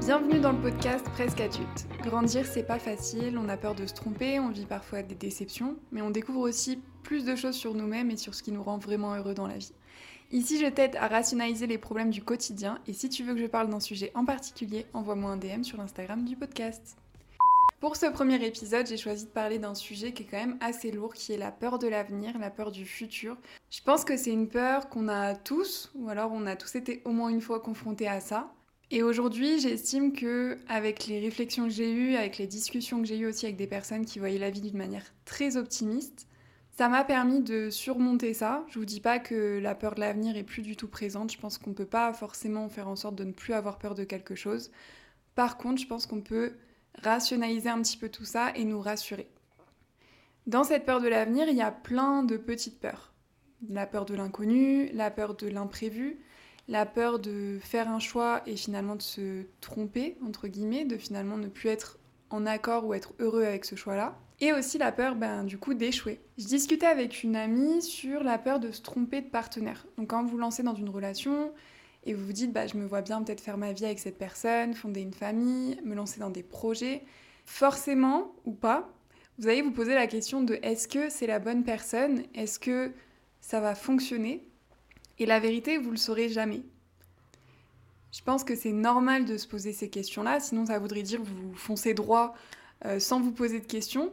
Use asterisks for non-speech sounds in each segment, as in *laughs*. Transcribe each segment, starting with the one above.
Bienvenue dans le podcast Presque adulte. Grandir, c'est pas facile, on a peur de se tromper, on vit parfois des déceptions, mais on découvre aussi plus de choses sur nous-mêmes et sur ce qui nous rend vraiment heureux dans la vie. Ici, je t'aide à rationaliser les problèmes du quotidien et si tu veux que je parle d'un sujet en particulier, envoie-moi un DM sur l'Instagram du podcast. Pour ce premier épisode, j'ai choisi de parler d'un sujet qui est quand même assez lourd, qui est la peur de l'avenir, la peur du futur. Je pense que c'est une peur qu'on a tous, ou alors on a tous été au moins une fois confrontés à ça. Et aujourd'hui, j'estime que avec les réflexions que j'ai eues, avec les discussions que j'ai eues aussi avec des personnes qui voyaient la vie d'une manière très optimiste, ça m'a permis de surmonter ça. Je vous dis pas que la peur de l'avenir est plus du tout présente. Je pense qu'on peut pas forcément faire en sorte de ne plus avoir peur de quelque chose. Par contre, je pense qu'on peut rationaliser un petit peu tout ça et nous rassurer. Dans cette peur de l'avenir, il y a plein de petites peurs. La peur de l'inconnu, la peur de l'imprévu, la peur de faire un choix et finalement de se tromper, entre guillemets, de finalement ne plus être en accord ou être heureux avec ce choix-là. Et aussi la peur, ben, du coup, d'échouer. Je discutais avec une amie sur la peur de se tromper de partenaire. Donc quand vous vous lancez dans une relation, et vous vous dites bah, je me vois bien peut-être faire ma vie avec cette personne, fonder une famille, me lancer dans des projets, forcément ou pas, vous allez vous poser la question de est-ce que c'est la bonne personne? Est-ce que ça va fonctionner? Et la vérité, vous le saurez jamais. Je pense que c'est normal de se poser ces questions-là, sinon ça voudrait dire vous foncez droit euh, sans vous poser de questions.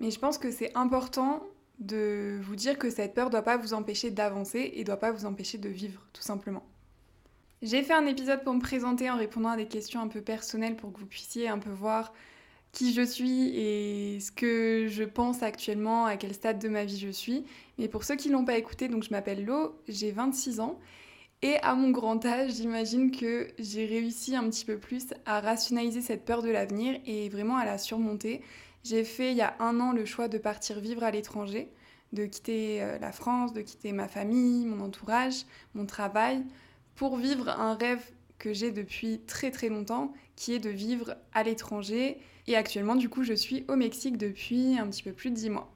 Mais je pense que c'est important de vous dire que cette peur ne doit pas vous empêcher d'avancer et ne doit pas vous empêcher de vivre, tout simplement. J'ai fait un épisode pour me présenter en répondant à des questions un peu personnelles pour que vous puissiez un peu voir qui je suis et ce que je pense actuellement, à quel stade de ma vie je suis. Mais pour ceux qui ne l'ont pas écouté, donc je m'appelle Lo, j'ai 26 ans. Et à mon grand âge, j'imagine que j'ai réussi un petit peu plus à rationaliser cette peur de l'avenir et vraiment à la surmonter. J'ai fait il y a un an le choix de partir vivre à l'étranger, de quitter euh, la France, de quitter ma famille, mon entourage, mon travail, pour vivre un rêve que j'ai depuis très très longtemps, qui est de vivre à l'étranger. Et actuellement, du coup, je suis au Mexique depuis un petit peu plus de dix mois.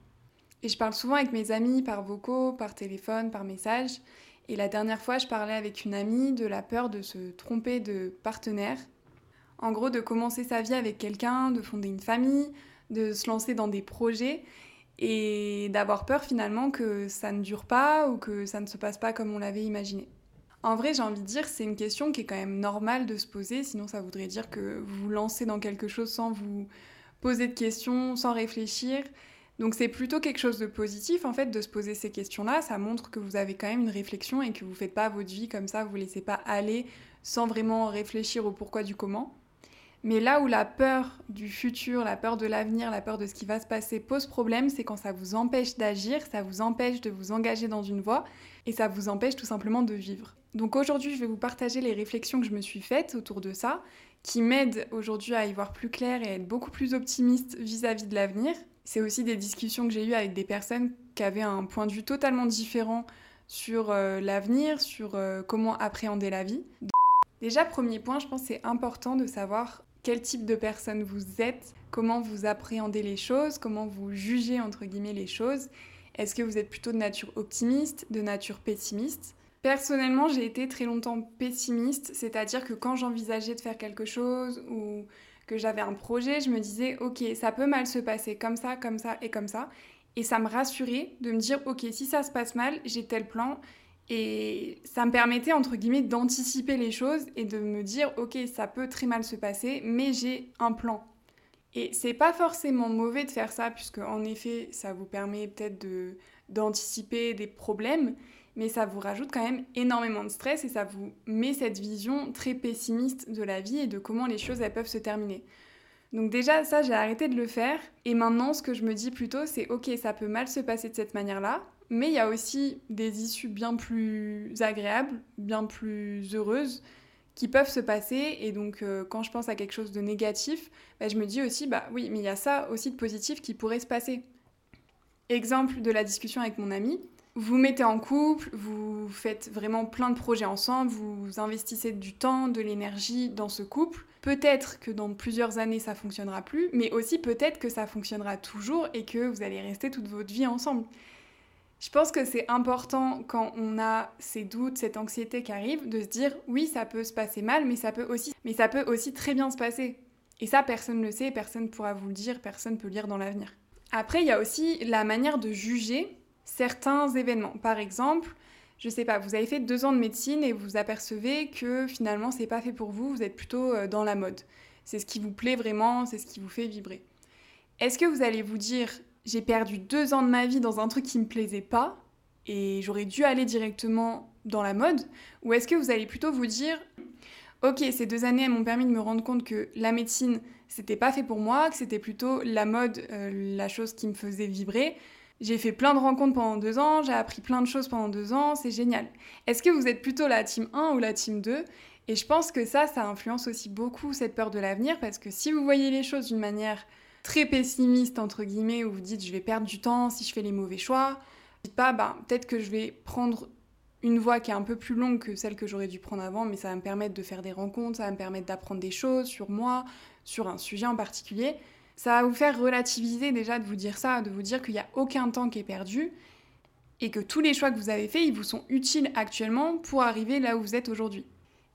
Et je parle souvent avec mes amis par vocaux, par téléphone, par message. Et la dernière fois, je parlais avec une amie de la peur de se tromper de partenaire. En gros, de commencer sa vie avec quelqu'un, de fonder une famille, de se lancer dans des projets et d'avoir peur finalement que ça ne dure pas ou que ça ne se passe pas comme on l'avait imaginé. En vrai, j'ai envie de dire, c'est une question qui est quand même normale de se poser, sinon ça voudrait dire que vous vous lancez dans quelque chose sans vous poser de questions, sans réfléchir. Donc c'est plutôt quelque chose de positif en fait de se poser ces questions-là. Ça montre que vous avez quand même une réflexion et que vous faites pas votre vie comme ça, vous ne laissez pas aller sans vraiment réfléchir au pourquoi du comment. Mais là où la peur du futur, la peur de l'avenir, la peur de ce qui va se passer pose problème, c'est quand ça vous empêche d'agir, ça vous empêche de vous engager dans une voie et ça vous empêche tout simplement de vivre. Donc aujourd'hui, je vais vous partager les réflexions que je me suis faites autour de ça, qui m'aident aujourd'hui à y voir plus clair et à être beaucoup plus optimiste vis-à-vis de l'avenir. C'est aussi des discussions que j'ai eues avec des personnes qui avaient un point de vue totalement différent sur euh, l'avenir, sur euh, comment appréhender la vie. Déjà, premier point, je pense que c'est important de savoir quel type de personne vous êtes, comment vous appréhendez les choses, comment vous jugez entre guillemets les choses. Est-ce que vous êtes plutôt de nature optimiste, de nature pessimiste? Personnellement, j'ai été très longtemps pessimiste, c'est-à-dire que quand j'envisageais de faire quelque chose ou que j'avais un projet, je me disais OK, ça peut mal se passer comme ça, comme ça et comme ça. Et ça me rassurait de me dire OK, si ça se passe mal, j'ai tel plan et ça me permettait, entre guillemets, d'anticiper les choses et de me dire, ok, ça peut très mal se passer, mais j'ai un plan. Et c'est pas forcément mauvais de faire ça, puisque en effet, ça vous permet peut-être de, d'anticiper des problèmes, mais ça vous rajoute quand même énormément de stress et ça vous met cette vision très pessimiste de la vie et de comment les choses elles peuvent se terminer. Donc déjà ça j'ai arrêté de le faire et maintenant ce que je me dis plutôt c'est ok ça peut mal se passer de cette manière-là, mais il y a aussi des issues bien plus agréables, bien plus heureuses qui peuvent se passer. Et donc, euh, quand je pense à quelque chose de négatif, bah, je me dis aussi, bah oui, mais il y a ça aussi de positif qui pourrait se passer. Exemple de la discussion avec mon ami. Vous mettez en couple, vous faites vraiment plein de projets ensemble, vous investissez du temps, de l'énergie dans ce couple. Peut-être que dans plusieurs années ça fonctionnera plus, mais aussi peut-être que ça fonctionnera toujours et que vous allez rester toute votre vie ensemble. Je pense que c'est important quand on a ces doutes, cette anxiété qui arrive, de se dire oui, ça peut se passer mal, mais ça peut aussi, très bien se passer. Et ça, personne ne le sait, personne ne pourra vous le dire, personne ne peut lire dans l'avenir. Après, il y a aussi la manière de juger certains événements. Par exemple, je sais pas, vous avez fait deux ans de médecine et vous apercevez que finalement c'est pas fait pour vous, vous êtes plutôt euh, dans la mode. C'est ce qui vous plaît vraiment, c'est ce qui vous fait vibrer. Est-ce que vous allez vous dire j'ai perdu deux ans de ma vie dans un truc qui me plaisait pas et j'aurais dû aller directement dans la mode Ou est-ce que vous allez plutôt vous dire ok, ces deux années m'ont permis de me rendre compte que la médecine c'était pas fait pour moi, que c'était plutôt la mode, euh, la chose qui me faisait vibrer. J'ai fait plein de rencontres pendant deux ans, j'ai appris plein de choses pendant deux ans, c'est génial. Est-ce que vous êtes plutôt la team 1 ou la team 2 Et je pense que ça, ça influence aussi beaucoup cette peur de l'avenir, parce que si vous voyez les choses d'une manière très pessimiste, entre guillemets, où vous dites je vais perdre du temps si je fais les mauvais choix, dites pas, bah, peut-être que je vais prendre une voie qui est un peu plus longue que celle que j'aurais dû prendre avant, mais ça va me permettre de faire des rencontres, ça va me permettre d'apprendre des choses sur moi, sur un sujet en particulier. Ça va vous faire relativiser déjà de vous dire ça, de vous dire qu'il n'y a aucun temps qui est perdu et que tous les choix que vous avez faits, ils vous sont utiles actuellement pour arriver là où vous êtes aujourd'hui.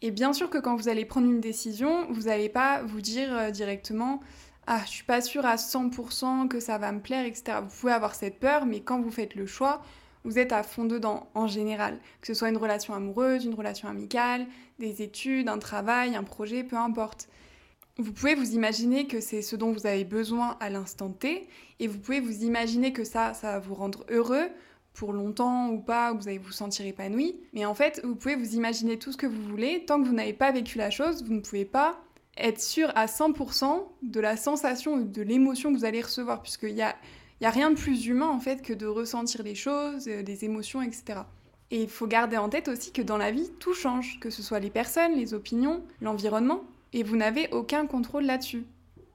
Et bien sûr que quand vous allez prendre une décision, vous n'allez pas vous dire euh, directement ah, je suis pas sûre à 100% que ça va me plaire, etc. Vous pouvez avoir cette peur, mais quand vous faites le choix, vous êtes à fond dedans en général. Que ce soit une relation amoureuse, une relation amicale, des études, un travail, un projet, peu importe. Vous pouvez vous imaginer que c'est ce dont vous avez besoin à l'instant T, et vous pouvez vous imaginer que ça, ça va vous rendre heureux pour longtemps ou pas, vous allez vous sentir épanoui. Mais en fait, vous pouvez vous imaginer tout ce que vous voulez, tant que vous n'avez pas vécu la chose, vous ne pouvez pas être sûr à 100% de la sensation, de l'émotion que vous allez recevoir, puisqu'il n'y a, y a rien de plus humain en fait que de ressentir les choses, euh, des émotions, etc. Et il faut garder en tête aussi que dans la vie, tout change, que ce soit les personnes, les opinions, l'environnement et vous n'avez aucun contrôle là-dessus.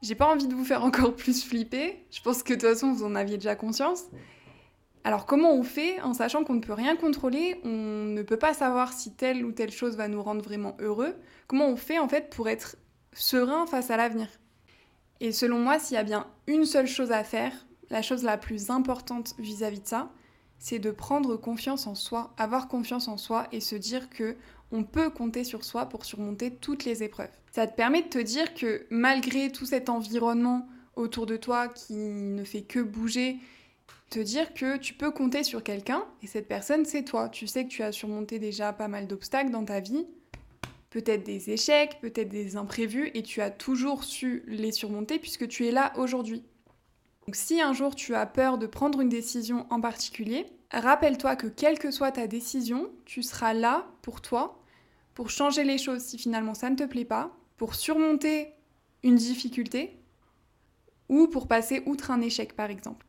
J'ai pas envie de vous faire encore *laughs* plus flipper, je pense que de toute façon vous en aviez déjà conscience. Alors comment on fait en sachant qu'on ne peut rien contrôler, on ne peut pas savoir si telle ou telle chose va nous rendre vraiment heureux? Comment on fait en fait pour être serein face à l'avenir Et selon moi, s'il y a bien une seule chose à faire, la chose la plus importante vis-à-vis -vis de ça, c'est de prendre confiance en soi, avoir confiance en soi et se dire que on peut compter sur soi pour surmonter toutes les épreuves. Ça te permet de te dire que malgré tout cet environnement autour de toi qui ne fait que bouger, te dire que tu peux compter sur quelqu'un et cette personne c'est toi. Tu sais que tu as surmonté déjà pas mal d'obstacles dans ta vie, peut-être des échecs, peut-être des imprévus et tu as toujours su les surmonter puisque tu es là aujourd'hui. Donc si un jour tu as peur de prendre une décision en particulier, rappelle-toi que quelle que soit ta décision, tu seras là pour toi pour changer les choses si finalement ça ne te plaît pas, pour surmonter une difficulté ou pour passer outre un échec par exemple.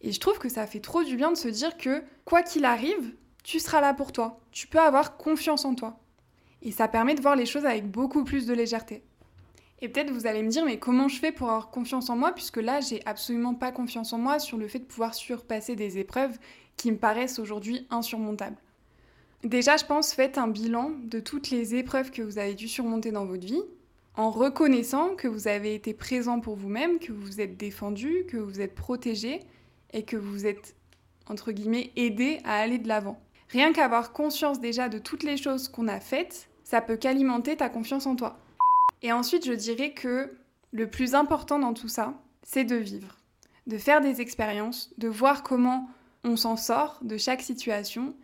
Et je trouve que ça fait trop du bien de se dire que quoi qu'il arrive, tu seras là pour toi. Tu peux avoir confiance en toi. Et ça permet de voir les choses avec beaucoup plus de légèreté. Et peut-être vous allez me dire, mais comment je fais pour avoir confiance en moi Puisque là, j'ai absolument pas confiance en moi sur le fait de pouvoir surpasser des épreuves qui me paraissent aujourd'hui insurmontables. Déjà, je pense, faites un bilan de toutes les épreuves que vous avez dû surmonter dans votre vie, en reconnaissant que vous avez été présent pour vous-même, que vous vous êtes défendu, que vous êtes protégé et que vous êtes, entre guillemets, aidé à aller de l'avant. Rien qu'avoir conscience déjà de toutes les choses qu'on a faites, ça peut qu'alimenter ta confiance en toi. Et ensuite, je dirais que le plus important dans tout ça, c'est de vivre, de faire des expériences, de voir comment on s'en sort de chaque situation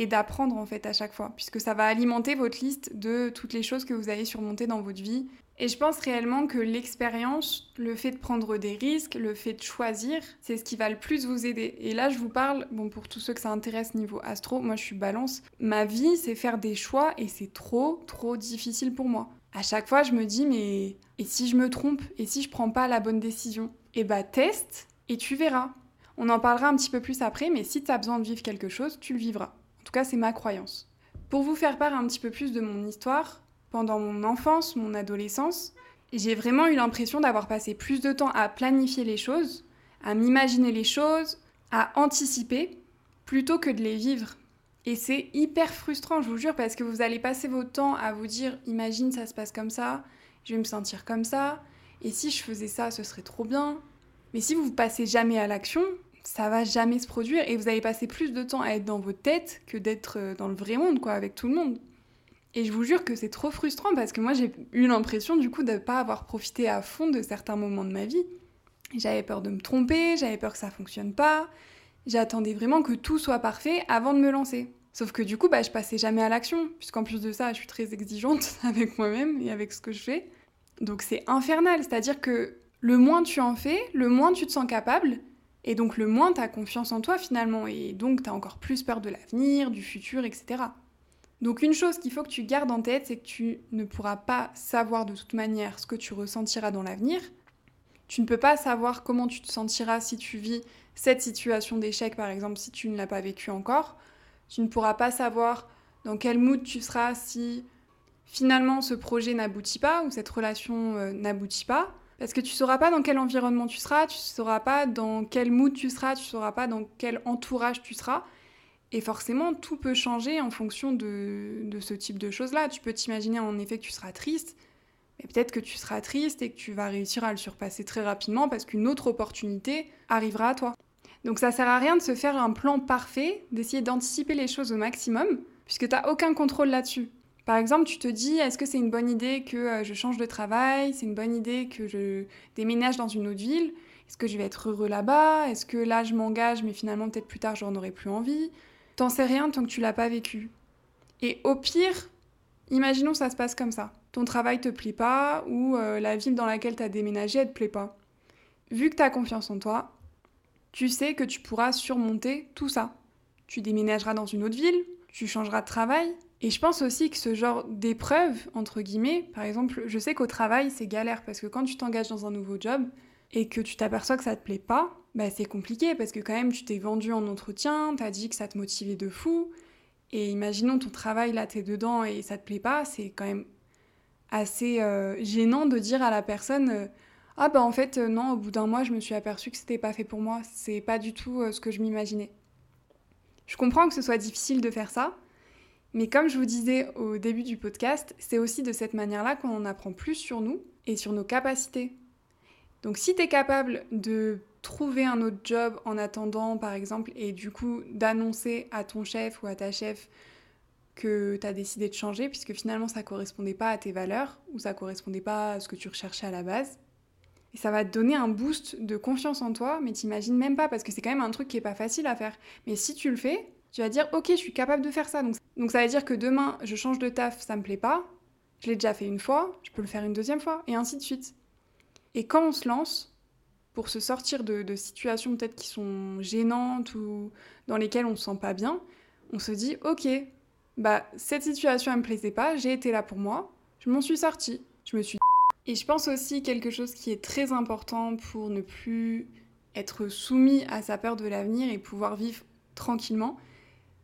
et d'apprendre en fait à chaque fois, puisque ça va alimenter votre liste de toutes les choses que vous avez surmontées dans votre vie. Et je pense réellement que l'expérience, le fait de prendre des risques, le fait de choisir, c'est ce qui va le plus vous aider. Et là, je vous parle, bon, pour tous ceux que ça intéresse niveau astro, moi je suis balance. Ma vie, c'est faire des choix et c'est trop, trop difficile pour moi. À chaque fois, je me dis, mais et si je me trompe Et si je prends pas la bonne décision? Eh bah, teste et tu verras. On en parlera un petit peu plus après, mais si tu as besoin de vivre quelque chose, tu le vivras. En tout cas, c'est ma croyance. Pour vous faire part un petit peu plus de mon histoire, pendant mon enfance, mon adolescence, j'ai vraiment eu l'impression d'avoir passé plus de temps à planifier les choses, à m'imaginer les choses, à anticiper, plutôt que de les vivre. Et c'est hyper frustrant, je vous jure, parce que vous allez passer votre temps à vous dire, imagine ça se passe comme ça, je vais me sentir comme ça, et si je faisais ça, ce serait trop bien. Mais si vous passez jamais à l'action, ça va jamais se produire et vous allez passer plus de temps à être dans vos têtes que d'être euh, dans le vrai monde, quoi, avec tout le monde. Et je vous jure que c'est trop frustrant parce que moi j'ai eu l'impression du coup de ne pas avoir profité à fond de certains moments de ma vie. J'avais peur de me tromper, j'avais peur que ça fonctionne pas. J'attendais vraiment que tout soit parfait avant de me lancer. Sauf que du coup, bah, je passais jamais à l'action, puisqu'en plus de ça, je suis très exigeante *laughs* avec moi-même et avec ce que je fais. Donc c'est infernal, c'est-à-dire que le moins tu en fais, le moins tu te sens capable, et donc le moins tu as confiance en toi finalement, et donc tu as encore plus peur de l'avenir, du futur, etc. Donc une chose qu'il faut que tu gardes en tête, c'est que tu ne pourras pas savoir de toute manière ce que tu ressentiras dans l'avenir. Tu ne peux pas savoir comment tu te sentiras si tu vis cette situation d'échec, par exemple, si tu ne l'as pas vécu encore. Tu ne pourras pas savoir dans quel mood tu seras si finalement ce projet n'aboutit pas ou cette relation euh, n'aboutit pas. Parce que tu sauras pas dans quel environnement tu seras, tu sauras pas dans quel mood tu seras, tu sauras pas dans quel entourage tu seras. Et forcément, tout peut changer en fonction de, de ce type de choses-là. Tu peux t'imaginer en effet que tu seras triste, mais peut-être que tu seras triste et que tu vas réussir à le surpasser très rapidement parce qu'une autre opportunité arrivera à toi. Donc ça sert à rien de se faire un plan parfait, d'essayer d'anticiper les choses au maximum, puisque tu n'as aucun contrôle là-dessus. Par exemple, tu te dis, est-ce que c'est une bonne idée que euh, je change de travail? C'est une bonne idée que je déménage dans une autre ville? Est-ce que je vais être heureux là-bas? Est-ce que là, je m'engage, mais finalement, peut-être plus tard, j'en aurai plus envie? T'en sais rien tant que tu l'as pas vécu. Et au pire, imaginons ça se passe comme ça. Ton travail te plaît pas ou euh, la ville dans laquelle tu as déménagé, elle te plaît pas. Vu que tu as confiance en toi, tu sais que tu pourras surmonter tout ça. Tu déménageras dans une autre ville, tu changeras de travail. Et je pense aussi que ce genre d'épreuve, entre guillemets, par exemple, je sais qu'au travail, c'est galère parce que quand tu t'engages dans un nouveau job et que tu t'aperçois que ça te plaît pas, bah c'est compliqué parce que quand même tu t'es vendu en entretien, t'as dit que ça te motivait de fou. Et imaginons ton travail là, t'es dedans et ça te plaît pas, c'est quand même assez euh, gênant de dire à la personne. Euh, ah bah en fait euh, non, au bout d'un mois, je me suis aperçue que c'était pas fait pour moi, c'est pas du tout ce que je m'imaginais. Je comprends que ce soit difficile de faire ça, mais comme je vous disais au début du podcast, c'est aussi de cette manière-là qu'on en apprend plus sur nous et sur nos capacités. Donc si tu es capable de trouver un autre job en attendant par exemple et du coup d'annoncer à ton chef ou à ta chef que tu as décidé de changer puisque finalement ça correspondait pas à tes valeurs ou ça correspondait pas à ce que tu recherchais à la base, ça va te donner un boost de confiance en toi, mais t'imagines même pas, parce que c'est quand même un truc qui est pas facile à faire. Mais si tu le fais, tu vas dire, ok, je suis capable de faire ça. Donc, donc ça veut dire que demain, je change de taf, ça me plaît pas. Je l'ai déjà fait une fois, je peux le faire une deuxième fois, et ainsi de suite. Et quand on se lance, pour se sortir de, situations peut-être qui sont gênantes ou dans lesquelles on se sent pas bien, on se dit, ok, bah cette situation elle me plaisait pas, j'ai été là pour moi, je m'en suis sortie, je me suis et je pense aussi quelque chose qui est très important pour ne plus être soumis à sa peur de l'avenir et pouvoir vivre tranquillement,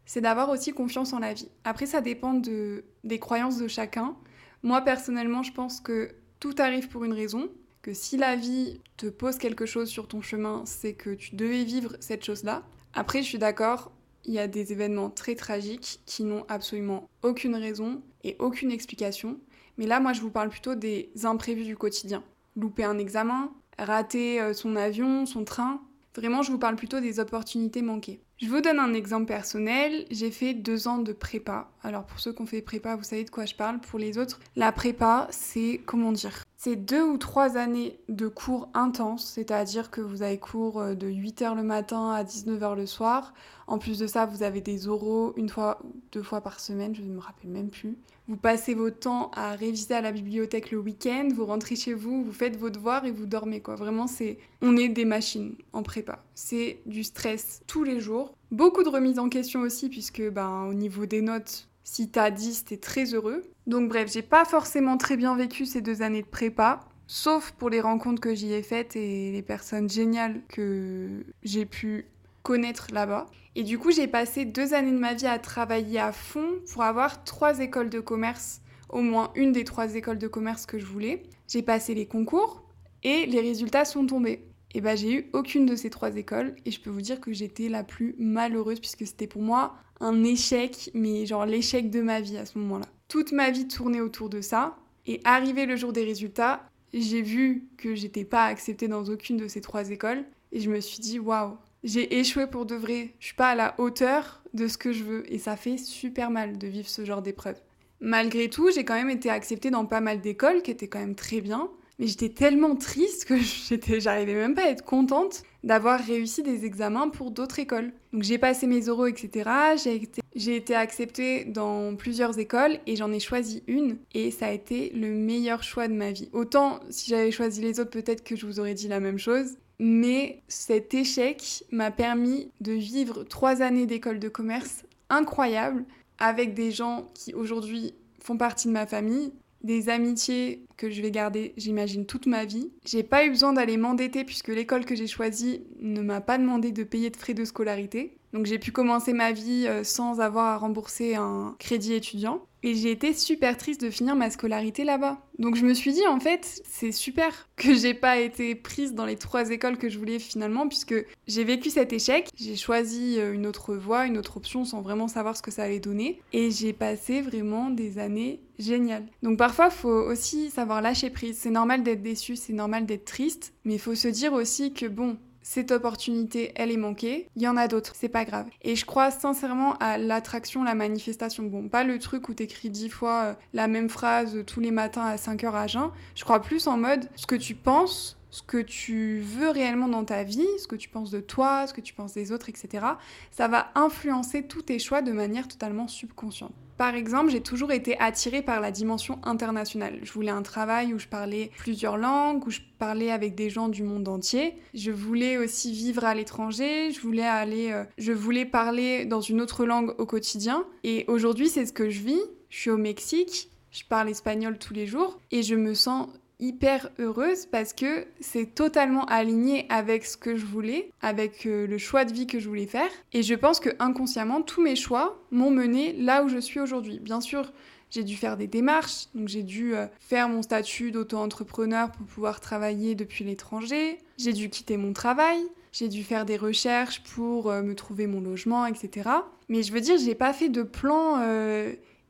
c'est d'avoir aussi confiance en la vie. Après, ça dépend de, des croyances de chacun. Moi, personnellement, je pense que tout arrive pour une raison, que si la vie te pose quelque chose sur ton chemin, c'est que tu devais vivre cette chose-là. Après, je suis d'accord, il y a des événements très tragiques qui n'ont absolument aucune raison et aucune explication. Mais là, moi, je vous parle plutôt des imprévus du quotidien. Louper un examen, rater euh, son avion, son train. Vraiment, je vous parle plutôt des opportunités manquées. Je vous donne un exemple personnel. J'ai fait deux ans de prépa. Alors pour ceux qui ont fait prépa, vous savez de quoi je parle. Pour les autres, la prépa, c'est comment dire? C'est deux ou trois années de cours intenses, c'est-à-dire que vous avez cours euh, de 8h le matin à 19h le soir. En plus de ça, vous avez des oraux une fois ou deux fois par semaine, je ne me rappelle même plus. Vous passez votre temps à réviser à la bibliothèque le week-end, vous rentrez chez vous, vous faites vos devoirs et vous dormez quoi. Vraiment, c'est on est des machines en prépa. C'est du stress tous les jours. Beaucoup de remises en question aussi puisque ben au niveau des notes, si t'as 10, t'es très heureux. Donc bref, j'ai pas forcément très bien vécu ces deux années de prépa. Sauf pour les rencontres que j'y ai faites et les personnes géniales que j'ai pu connaître là-bas. Et du coup, j'ai passé deux années de ma vie à travailler à fond pour avoir trois écoles de commerce, au moins une des trois écoles de commerce que je voulais. J'ai passé les concours et les résultats sont tombés. Et bah j'ai eu aucune de ces trois écoles et je peux vous dire que j'étais la plus malheureuse puisque c'était pour moi un échec, mais genre l'échec de ma vie à ce moment-là. Toute ma vie tournait autour de ça et arrivé le jour des résultats, j'ai vu que j'étais pas acceptée dans aucune de ces trois écoles et je me suis dit waouh, j'ai échoué pour de vrai. Je suis pas à la hauteur de ce que je veux et ça fait super mal de vivre ce genre d'épreuve. Malgré tout, j'ai quand même été acceptée dans pas mal d'écoles qui étaient quand même très bien. Mais j'étais tellement triste que *laughs* j'étais, j'arrivais même pas à être contente d'avoir réussi des examens pour d'autres écoles. Donc j'ai passé mes oraux, etc. J'ai été, j'ai été acceptée dans plusieurs écoles et j'en ai choisi une et ça a été le meilleur choix de ma vie. Autant si j'avais choisi les autres, peut-être que je vous aurais dit la même chose. Mais cet échec m'a permis de vivre trois années d'école de commerce incroyables avec des gens qui aujourd'hui font partie de ma famille, des amitiés que je vais garder, j'imagine, toute ma vie. J'ai pas eu besoin d'aller m'endetter puisque l'école que j'ai choisie ne m'a pas demandé de payer de frais de scolarité. Donc j'ai pu commencer ma vie euh, sans avoir à rembourser un crédit étudiant. Et j'ai été super triste de finir ma scolarité là-bas. Donc je me suis dit en fait, c'est super que j'ai pas été prise dans les trois écoles que je voulais finalement, puisque j'ai vécu cet échec, j'ai choisi euh, une autre voie, une autre option sans vraiment savoir ce que ça allait donner, et j'ai passé vraiment des années géniales. Donc parfois, faut aussi savoir lâcher prise. C'est normal d'être déçu, c'est normal d'être triste, mais il faut se dire aussi que bon, cette opportunité, elle est manquée, il y en a d'autres, c'est pas grave. Et je crois sincèrement à l'attraction, la manifestation. Bon, pas le truc où t'écris dix fois euh, la même phrase tous les matins à 5 heures à jeun. Je crois plus en mode ce que tu penses, ce que tu veux réellement dans ta vie, ce que tu penses de toi, ce que tu penses des autres, etc. Ça va influencer tous tes choix de manière totalement subconsciente. Par exemple, j'ai toujours été attirée par la dimension internationale. Je voulais un travail où je parlais plusieurs langues, où je parlais avec des gens du monde entier. Je voulais aussi vivre à l'étranger, je voulais aller euh, je voulais parler dans une autre langue au quotidien et aujourd'hui, c'est ce que je vis. Je suis au Mexique, je parle espagnol tous les jours et je me sens hyper heureuse parce que c'est totalement aligné avec ce que je voulais, avec euh, le choix de vie que je voulais faire. Et je pense que inconsciemment, tous mes choix m'ont mené là où je suis aujourd'hui. Bien sûr, j'ai dû faire des démarches, donc j'ai dû euh, faire mon statut d'auto-entrepreneur pour pouvoir travailler depuis l'étranger. J'ai dû quitter mon travail. J'ai dû faire des recherches pour euh, me trouver mon logement, etc. Mais je veux dire, j'ai pas fait de plan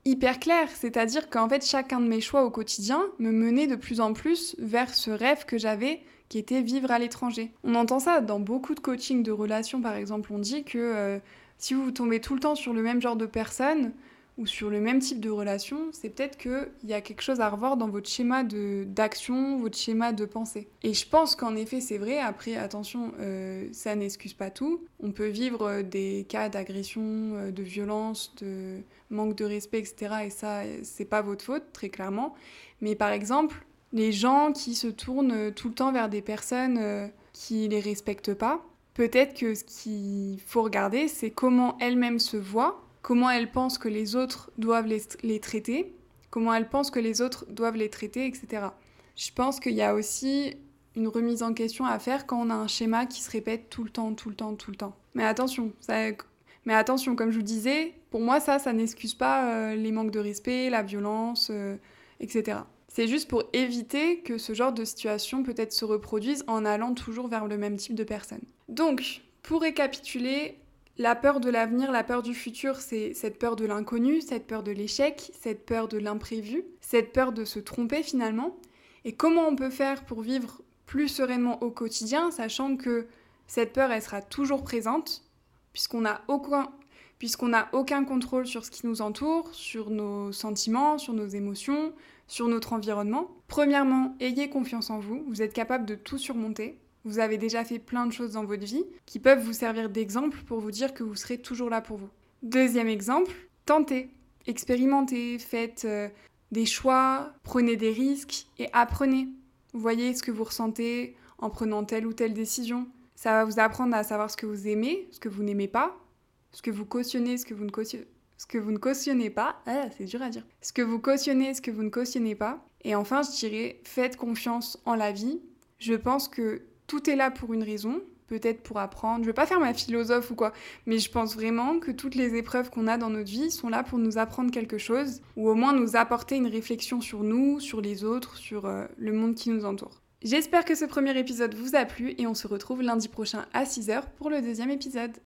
hyper clair, c'est-à-dire qu'en fait chacun de mes choix au quotidien me menait de plus en plus vers ce rêve que j'avais qui était vivre à l'étranger. On entend ça dans beaucoup de coaching de relations par exemple, on dit que euh, si vous tombez tout le temps sur le même genre de personne, ou sur le même type de relation, c'est peut-être qu'il y a quelque chose à revoir dans votre schéma d'action, votre schéma de pensée. Et je pense qu'en effet, c'est vrai. Après, attention, euh, ça n'excuse pas tout. On peut vivre euh, des cas d'agression, euh, de violence, de manque de respect, etc. Et ça, c'est pas votre faute, très clairement. Mais par exemple, les gens qui se tournent tout le temps vers des personnes qui les respectent pas, peut-être que ce qu'il faut regarder, c'est comment elles-mêmes se voient comment elle pense que les autres doivent les, traiter, comment elle pense que les autres doivent les traiter, etc. Je pense qu'il y a aussi une remise en question à faire quand on a un schéma qui se répète tout le temps, tout le temps, tout le temps. Mais attention, mais attention, comme je vous disais, pour moi ça, ça n'excuse pas euh, les manques de respect, la violence, euh, etc. C'est juste pour éviter que ce genre de situation peut-être se reproduise en allant toujours vers le même type de personne. Donc, pour récapituler, la peur de l'avenir, la peur du futur, c'est cette peur de l'inconnu, cette peur de l'échec, cette peur de l'imprévu, cette peur de se tromper finalement. Et comment on peut faire pour vivre plus sereinement au quotidien, sachant que cette peur, elle sera toujours présente, puisqu'on n'a aucun, aucun contrôle sur ce qui nous entoure, sur nos sentiments, sur nos émotions, sur notre environnement. Premièrement, ayez confiance en vous, vous êtes capable de tout surmonter. Vous avez déjà fait plein de choses dans votre vie qui peuvent vous servir d'exemple pour vous dire que vous serez toujours là pour vous. Deuxième exemple, tentez, expérimentez, faites euh, des choix, prenez des risques et apprenez. Voyez ce que vous ressentez en prenant telle ou telle décision. Ça va vous apprendre à savoir ce que vous aimez, ce que vous n'aimez pas, ce que vous cautionnez, ce que vous ne cautionnez pas, ah, c'est dur à dire, ce que vous cautionnez, ce que vous ne cautionnez pas. Et enfin, je dirais, faites confiance en la vie. Je pense que tout est là pour une raison, peut-être pour apprendre. Je veux pas faire ma philosophe ou quoi, mais je pense vraiment que toutes les épreuves qu'on a dans notre vie sont là pour nous apprendre quelque chose, ou au moins nous apporter une réflexion sur nous, sur les autres, sur euh, le monde qui nous entoure. J'espère que ce premier épisode vous a plu et on se retrouve lundi prochain à 6h pour le deuxième épisode.